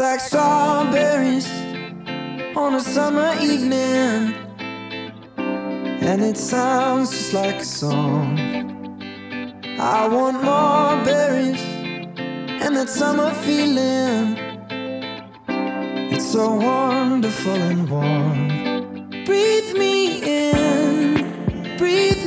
like strawberries on a summer evening. And it sounds just like a song. I want more berries and that summer feeling. It's so wonderful and warm. Breathe me in, breathe.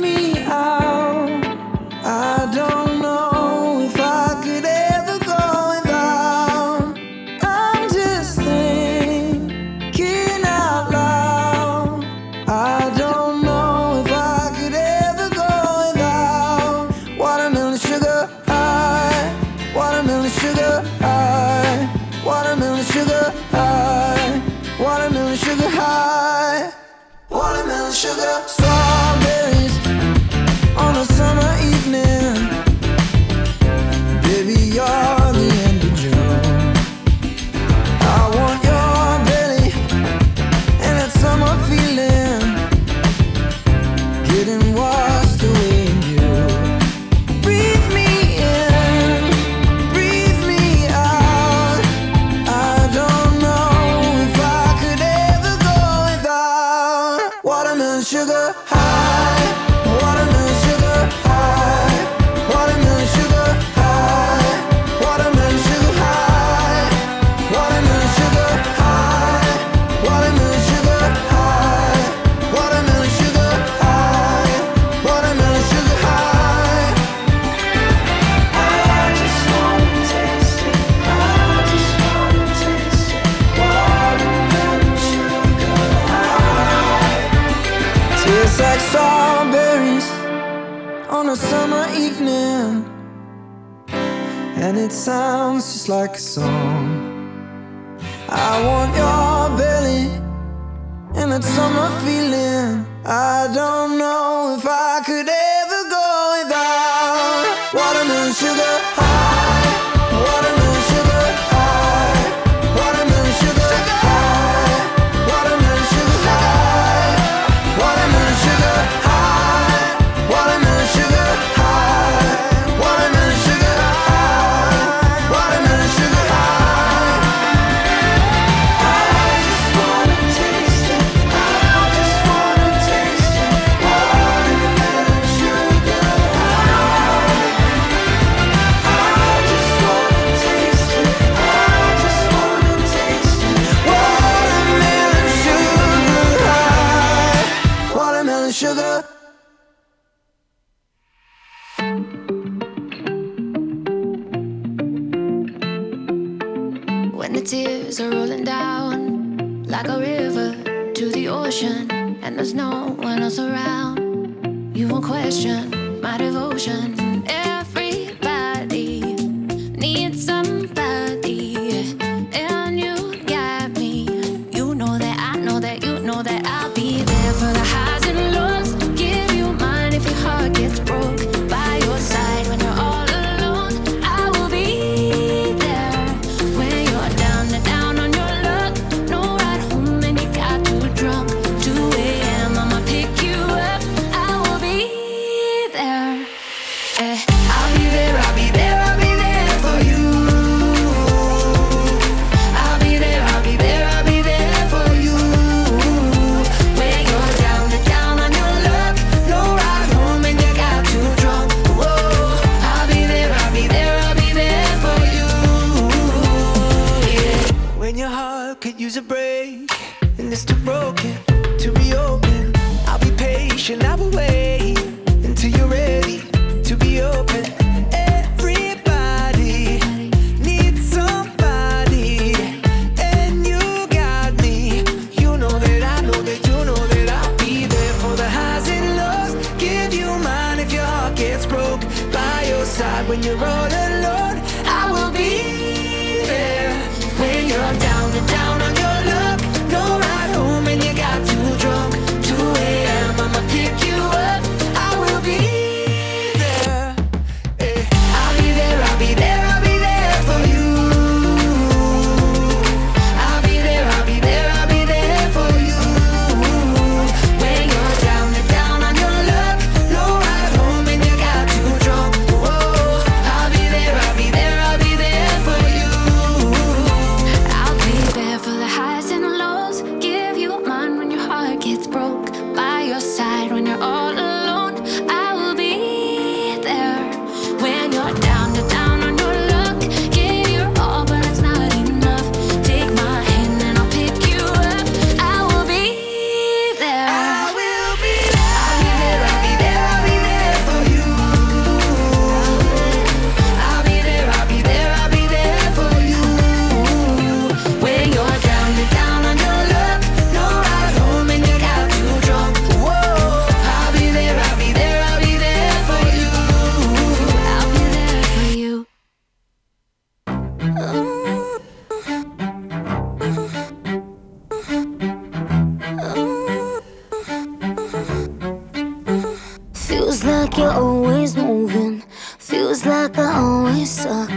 Like you're always moving. Feels like I always suck.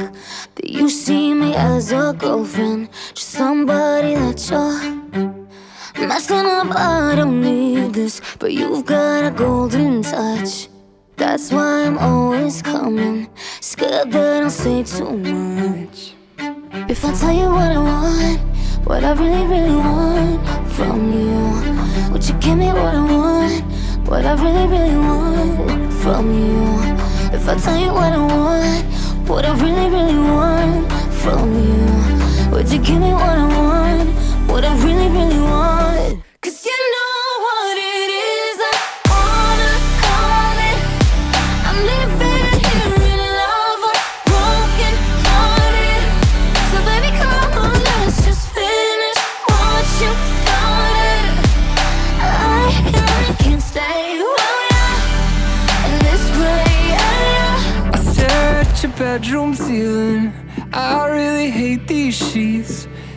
But you see me as a girlfriend. Just somebody that you're messing up. I don't need this. But you've got a golden touch. That's why I'm always coming. Scared that I'll say too much. If I tell you what I want, what I really, really want from you, would you give me what I want? what I really, really want from you. If I tell you what I want, what I really, really want from you, would you give me what I want, what I really, really want?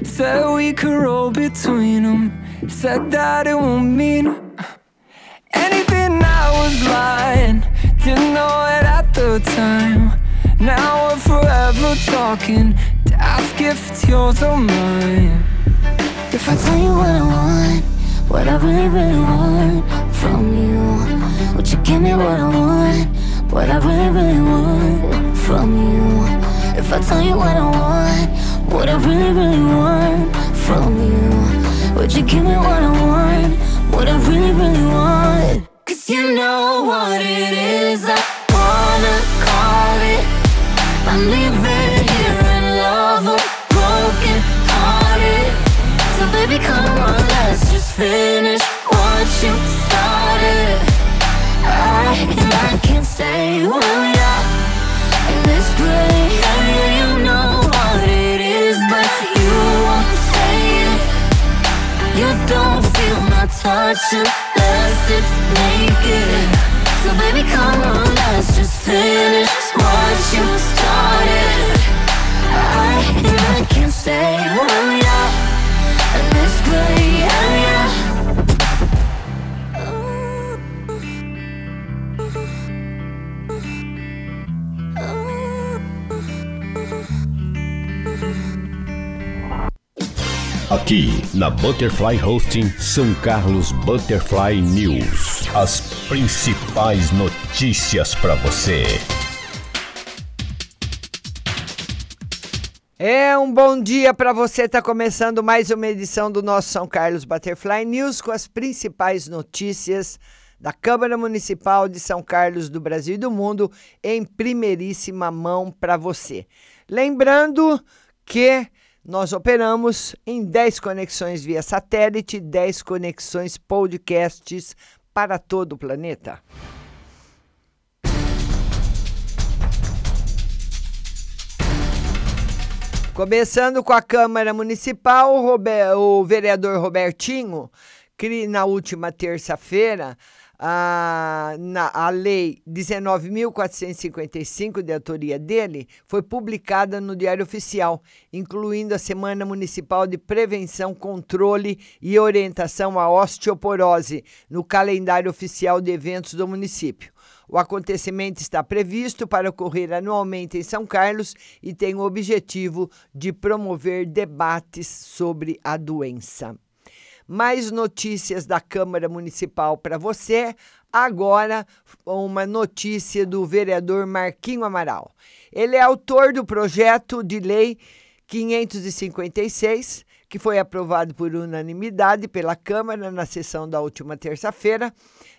Said we could roll between them. Said that it won't mean anything. I was lying, didn't know it at the time. Now we're forever talking. To ask if it's yours or mine. If I tell you what I want, what I really, really want from you, would you give me what I want, what I really, really want from you? If I tell you what I want. What I really, really want from you? Would you give me what I want? What I really, really want Cause you know what it is. it's hard to it's naked. So baby, come on, let's just finish. Aqui na Butterfly Hosting São Carlos Butterfly News. As principais notícias para você. É um bom dia para você. Está começando mais uma edição do nosso São Carlos Butterfly News com as principais notícias da Câmara Municipal de São Carlos do Brasil e do mundo em primeiríssima mão para você. Lembrando que nós operamos em 10 conexões via satélite, 10 conexões podcasts para todo o planeta. Começando com a Câmara Municipal, o, vereador Robertinho, que na última terça-feira, a, na, a Lei 19.455, de autoria dele, foi publicada no Diário Oficial, incluindo a Semana Municipal de Prevenção, Controle e Orientação à Osteoporose, no calendário oficial de eventos do município. O acontecimento está previsto para ocorrer anualmente em São Carlos e tem o objetivo de promover debates sobre a doença. Mais notícias da Câmara Municipal para você. Agora, uma notícia do vereador Marquinho Amaral. Ele é autor do projeto de lei 556, que foi aprovado por unanimidade pela Câmara na sessão da última terça-feira,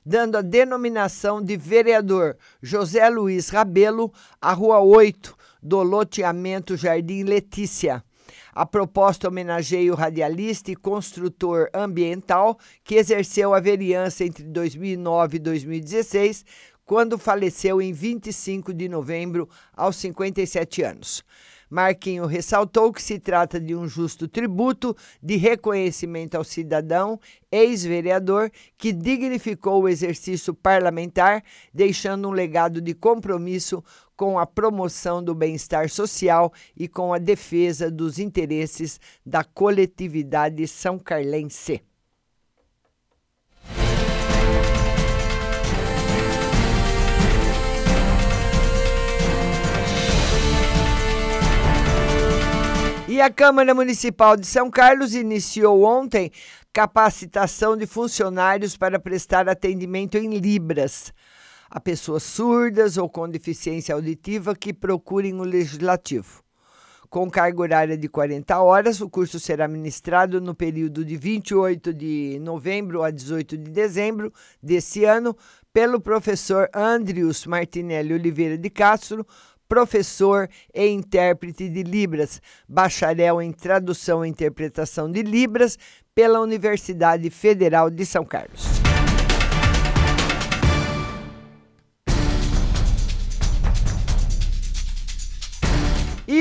dando a denominação de vereador José Luiz Rabelo à Rua 8 do loteamento Jardim Letícia. A proposta homenageia o radialista e construtor ambiental que exerceu a vereança entre 2009 e 2016, quando faleceu em 25 de novembro, aos 57 anos. Marquinho ressaltou que se trata de um justo tributo de reconhecimento ao cidadão, ex-vereador, que dignificou o exercício parlamentar, deixando um legado de compromisso com a promoção do bem-estar social e com a defesa dos interesses da coletividade são carlense. E a Câmara Municipal de São Carlos iniciou ontem capacitação de funcionários para prestar atendimento em Libras a pessoas surdas ou com deficiência auditiva que procurem o legislativo. Com carga horária de 40 horas, o curso será ministrado no período de 28 de novembro a 18 de dezembro desse ano pelo professor Andrius Martinelli Oliveira de Castro, professor e intérprete de Libras, bacharel em tradução e interpretação de Libras pela Universidade Federal de São Carlos.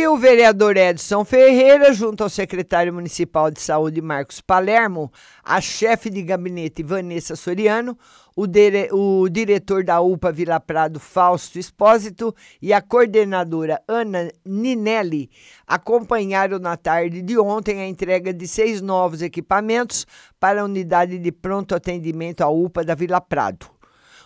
E o vereador Edson Ferreira, junto ao secretário municipal de saúde Marcos Palermo, a chefe de gabinete Vanessa Soriano, o, dire- o diretor da UPA Vila Prado Fausto Espósito e a coordenadora Ana Ninelli acompanharam na tarde de ontem a entrega de seis novos equipamentos para a unidade de pronto atendimento à UPA da Vila Prado.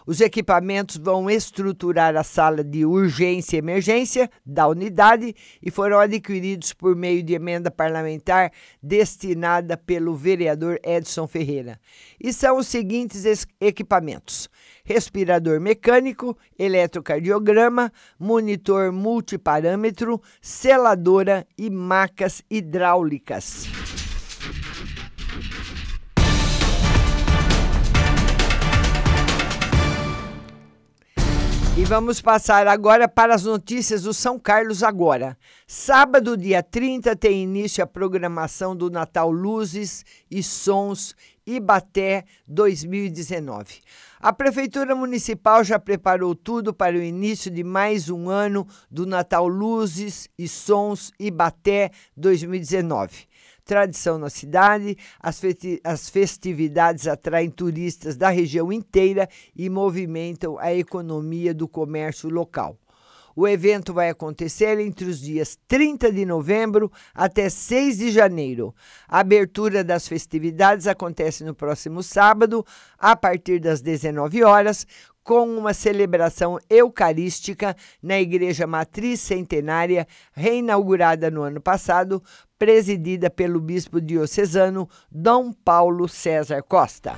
Os equipamentos vão estruturar a sala de urgência e emergência da unidade e foram adquiridos por meio de emenda parlamentar destinada pelo vereador Edson Ferreira. E são os seguintes es- equipamentos: respirador mecânico, eletrocardiograma, monitor multiparâmetro, seladora e macas hidráulicas. E vamos passar agora para as notícias do São Carlos agora. Sábado, dia 30, tem início a programação do Natal Luzes e Sons Ibaté 2019. A Prefeitura Municipal já preparou tudo para o início de mais um ano do Natal Luzes e Sons Ibaté 2019. Tradição na cidade. As, festi as festividades atraem turistas da região inteira e movimentam a economia do comércio local. O evento vai acontecer entre os dias 30 de novembro até 6 de janeiro. A abertura das festividades acontece no próximo sábado, a partir das 19 horas, com uma celebração eucarística na Igreja Matriz Centenária, reinaugurada no ano passado, presidida pelo bispo diocesano Dom Paulo César Costa.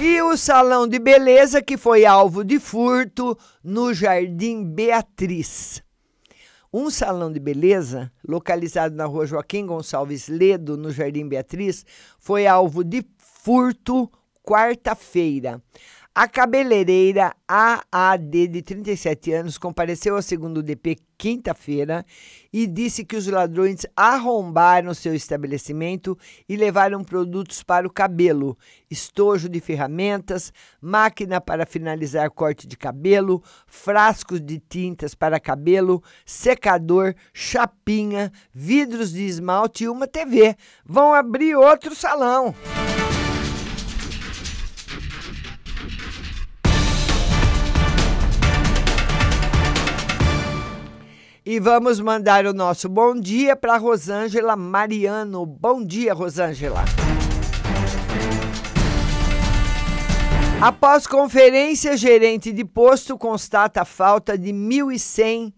E o salão de beleza que foi alvo de furto no Jardim Beatriz. Um salão de beleza, localizado na rua Joaquim Gonçalves Ledo, no Jardim Beatriz, foi alvo de furto quarta-feira. A cabeleireira AAD, de 37 anos, compareceu ao segundo DP quinta-feira e disse que os ladrões arrombaram seu estabelecimento e levaram produtos para o cabelo: estojo de ferramentas, máquina para finalizar corte de cabelo, frascos de tintas para cabelo, secador, chapinha, vidros de esmalte e uma TV. Vão abrir outro salão. E vamos mandar o nosso bom dia para Rosângela Mariano. Bom dia, Rosângela. Após conferência, gerente de posto constata a falta de 1.100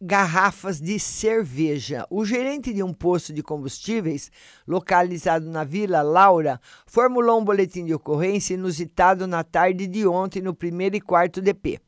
garrafas de cerveja. O gerente de um posto de combustíveis, localizado na Vila Laura, formulou um boletim de ocorrência inusitado na tarde de ontem no primeiro e quarto DP.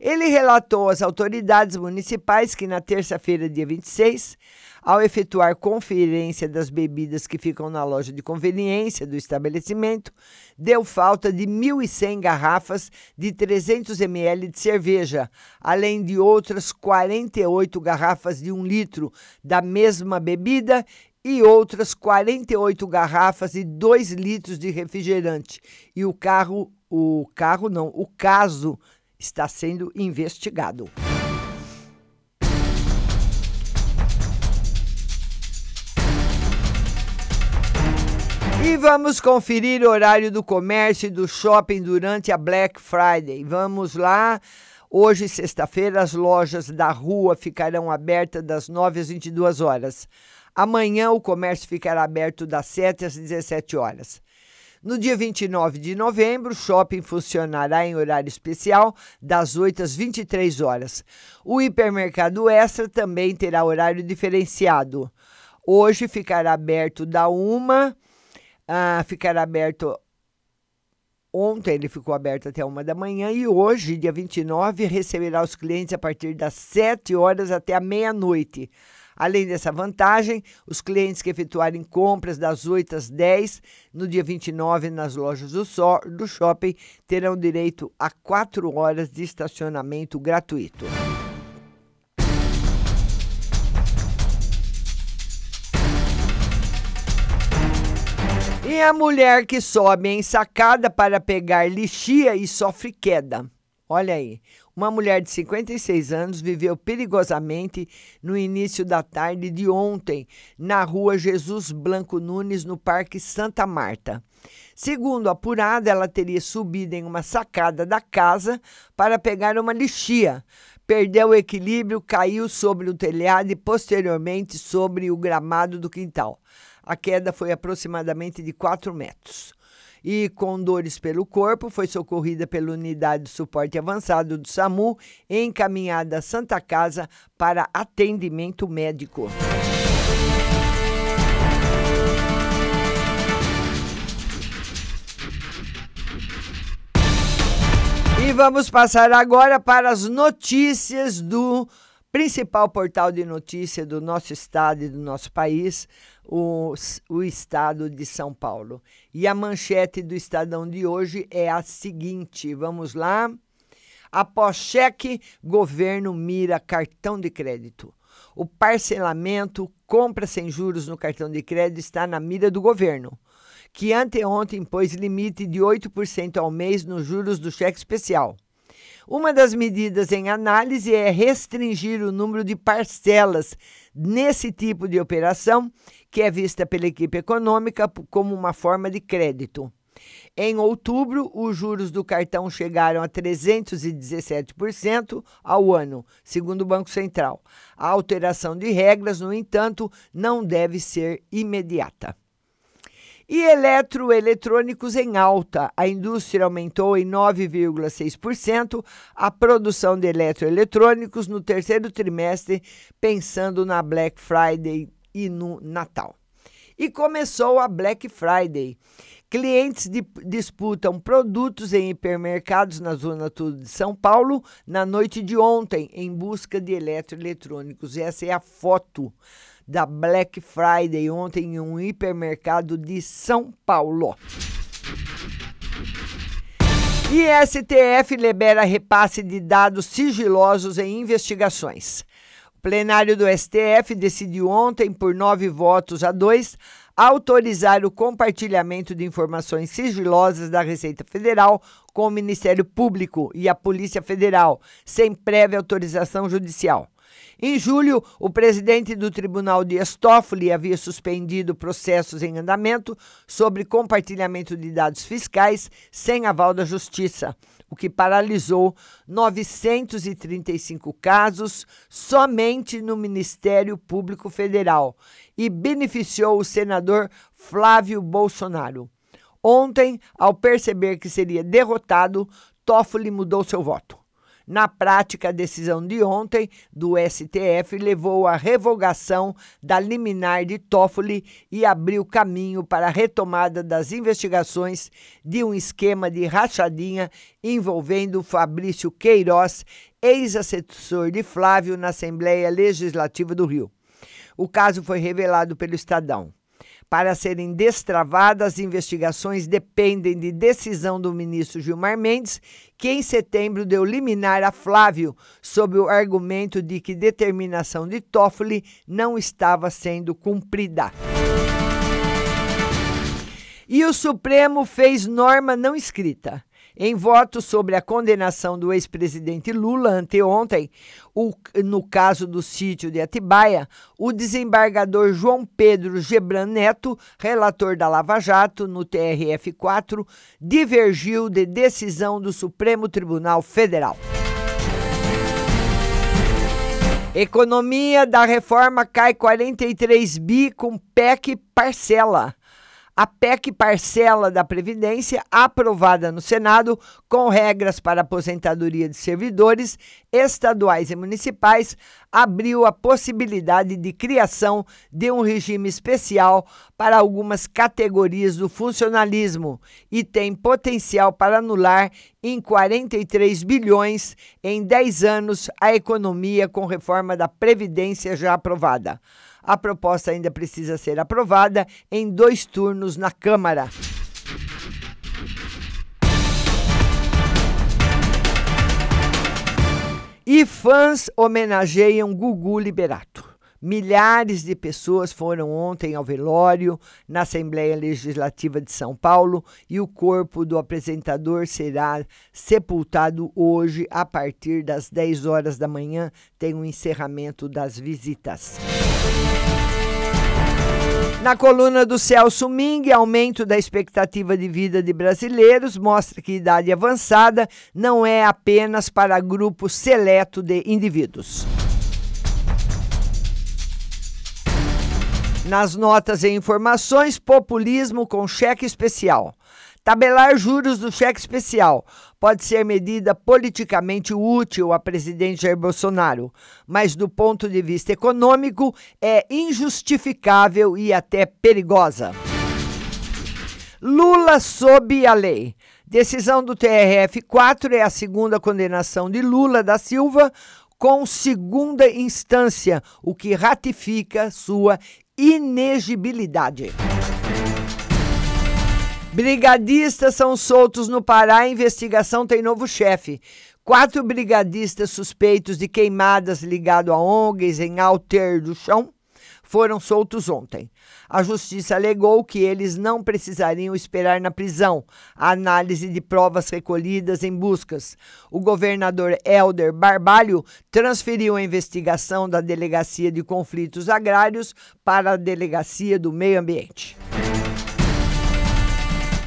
Ele relatou às autoridades municipais que na terça-feira, dia 26, ao efetuar conferência das bebidas que ficam na loja de conveniência do estabelecimento, deu falta de 1.100 garrafas de 300 ml de cerveja, além de outras 48 garrafas de 1 litro da mesma bebida e outras 48 garrafas de 2 litros de refrigerante. E o carro, o carro não, o caso está sendo investigado. E vamos conferir o horário do comércio e do shopping durante a Black Friday. Vamos lá. Hoje, sexta-feira, as lojas da rua ficarão abertas das 9 às 22 horas. Amanhã, o comércio ficará aberto das 7 às 17 horas. No dia 29 de novembro, o shopping funcionará em horário especial, das 8 às 23 horas. O hipermercado Extra também terá horário diferenciado. Hoje ficará aberto da 1, ah, ficará aberto. Ontem ele ficou aberto até uma da manhã e hoje, dia 29, receberá os clientes a partir das 7 horas até a meia-noite. Além dessa vantagem, os clientes que efetuarem compras das 8 às 10 no dia 29 nas lojas do, so do shopping terão direito a 4 horas de estacionamento gratuito. E a mulher que sobe em sacada para pegar lixia e sofre queda. Olha aí, uma mulher de 56 anos viveu perigosamente no início da tarde de ontem, na rua Jesus Blanco Nunes, no Parque Santa Marta. Segundo apurada, ela teria subido em uma sacada da casa para pegar uma lixia. Perdeu o equilíbrio, caiu sobre o telhado e posteriormente sobre o gramado do quintal. A queda foi aproximadamente de 4 metros. E com dores pelo corpo, foi socorrida pela unidade de suporte avançado do SAMU encaminhada à Santa Casa para atendimento médico. E vamos passar agora para as notícias do principal portal de notícia do nosso estado e do nosso país, o, o estado de São Paulo. E a manchete do Estadão de hoje é a seguinte: vamos lá. Após cheque, governo mira cartão de crédito. O parcelamento, compra sem juros no cartão de crédito está na mira do governo que anteontem pôs limite de 8% ao mês nos juros do cheque especial. Uma das medidas em análise é restringir o número de parcelas nesse tipo de operação, que é vista pela equipe econômica como uma forma de crédito. Em outubro, os juros do cartão chegaram a 317% ao ano, segundo o Banco Central. A alteração de regras, no entanto, não deve ser imediata. E eletroeletrônicos em alta. A indústria aumentou em 9,6% a produção de eletroeletrônicos no terceiro trimestre, pensando na Black Friday e no Natal. E começou a Black Friday. Clientes di- disputam produtos em hipermercados na Zona Sul de São Paulo na noite de ontem, em busca de eletroeletrônicos. Essa é a foto da Black Friday ontem em um hipermercado de São Paulo. E STF libera repasse de dados sigilosos em investigações. O plenário do STF decidiu ontem, por nove votos a dois, autorizar o compartilhamento de informações sigilosas da Receita Federal com o Ministério Público e a Polícia Federal, sem prévia autorização judicial. Em julho, o presidente do Tribunal Dias Toffoli havia suspendido processos em andamento sobre compartilhamento de dados fiscais sem aval da Justiça, o que paralisou 935 casos somente no Ministério Público Federal e beneficiou o senador Flávio Bolsonaro. Ontem, ao perceber que seria derrotado, Toffoli mudou seu voto. Na prática, a decisão de ontem do STF levou à revogação da liminar de Toffoli e abriu caminho para a retomada das investigações de um esquema de rachadinha envolvendo Fabrício Queiroz, ex-assessor de Flávio na Assembleia Legislativa do Rio. O caso foi revelado pelo Estadão. Para serem destravadas, as investigações dependem de decisão do ministro Gilmar Mendes, que em setembro deu liminar a Flávio, sob o argumento de que determinação de Toffoli não estava sendo cumprida. E o Supremo fez norma não escrita. Em voto sobre a condenação do ex-presidente Lula anteontem, o, no caso do sítio de Atibaia, o desembargador João Pedro Gebran Neto, relator da Lava Jato no TRF4, divergiu de decisão do Supremo Tribunal Federal. Economia da reforma cai 43 bi com PEC parcela. A PEC parcela da Previdência, aprovada no Senado, com regras para aposentadoria de servidores estaduais e municipais, abriu a possibilidade de criação de um regime especial para algumas categorias do funcionalismo e tem potencial para anular em 43 bilhões em 10 anos a economia com reforma da Previdência já aprovada. A proposta ainda precisa ser aprovada em dois turnos na Câmara. E fãs homenageiam Gugu Liberato. Milhares de pessoas foram ontem ao velório na Assembleia Legislativa de São Paulo e o corpo do apresentador será sepultado hoje a partir das 10 horas da manhã. Tem o um encerramento das visitas. Na coluna do Celso Ming, aumento da expectativa de vida de brasileiros mostra que idade avançada não é apenas para grupo seleto de indivíduos. Nas notas e informações, populismo com cheque especial. Tabelar juros do cheque especial pode ser medida politicamente útil a presidente Jair Bolsonaro, mas do ponto de vista econômico é injustificável e até perigosa. Lula sob a lei. Decisão do TRF4 é a segunda condenação de Lula da Silva com segunda instância, o que ratifica sua inegibilidade. Brigadistas são soltos no Pará. A investigação tem novo chefe. Quatro brigadistas suspeitos de queimadas ligado a ONGs em Alter do Chão foram soltos ontem. A justiça alegou que eles não precisariam esperar na prisão a análise de provas recolhidas em buscas. O governador Helder Barbalho transferiu a investigação da Delegacia de Conflitos Agrários para a Delegacia do Meio Ambiente.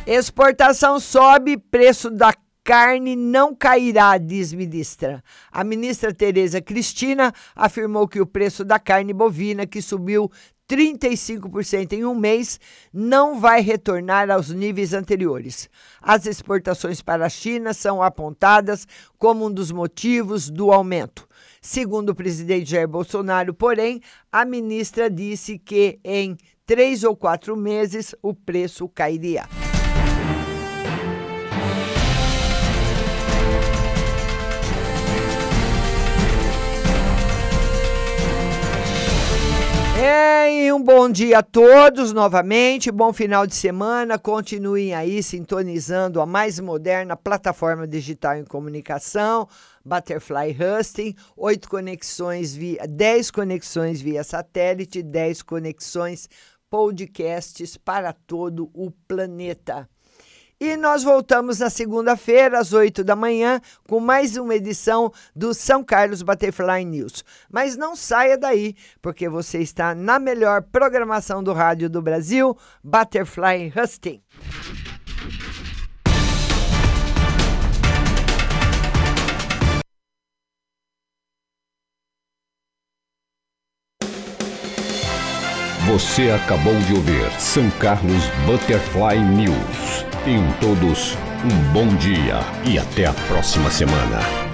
Exportação sobe, preço da carne não cairá, diz ministra. A ministra Tereza Cristina afirmou que o preço da carne bovina, que subiu 35% em um mês, não vai retornar aos níveis anteriores. As exportações para a China são apontadas como um dos motivos do aumento. Segundo o presidente Jair Bolsonaro, porém, a ministra disse que em três ou quatro meses o preço cairia. É, e um bom dia a todos novamente, bom final de semana. Continuem aí sintonizando a mais moderna plataforma digital em comunicação, Butterfly Husting, oito conexões via, 10 conexões via satélite, 10 conexões podcasts para todo o planeta. E nós voltamos na segunda-feira, às 8 da manhã, com mais uma edição do São Carlos Butterfly News. Mas não saia daí, porque você está na melhor programação do rádio do Brasil, Butterfly Husting. Você acabou de ouvir São Carlos Butterfly News. Tenham todos um bom dia e até a próxima semana.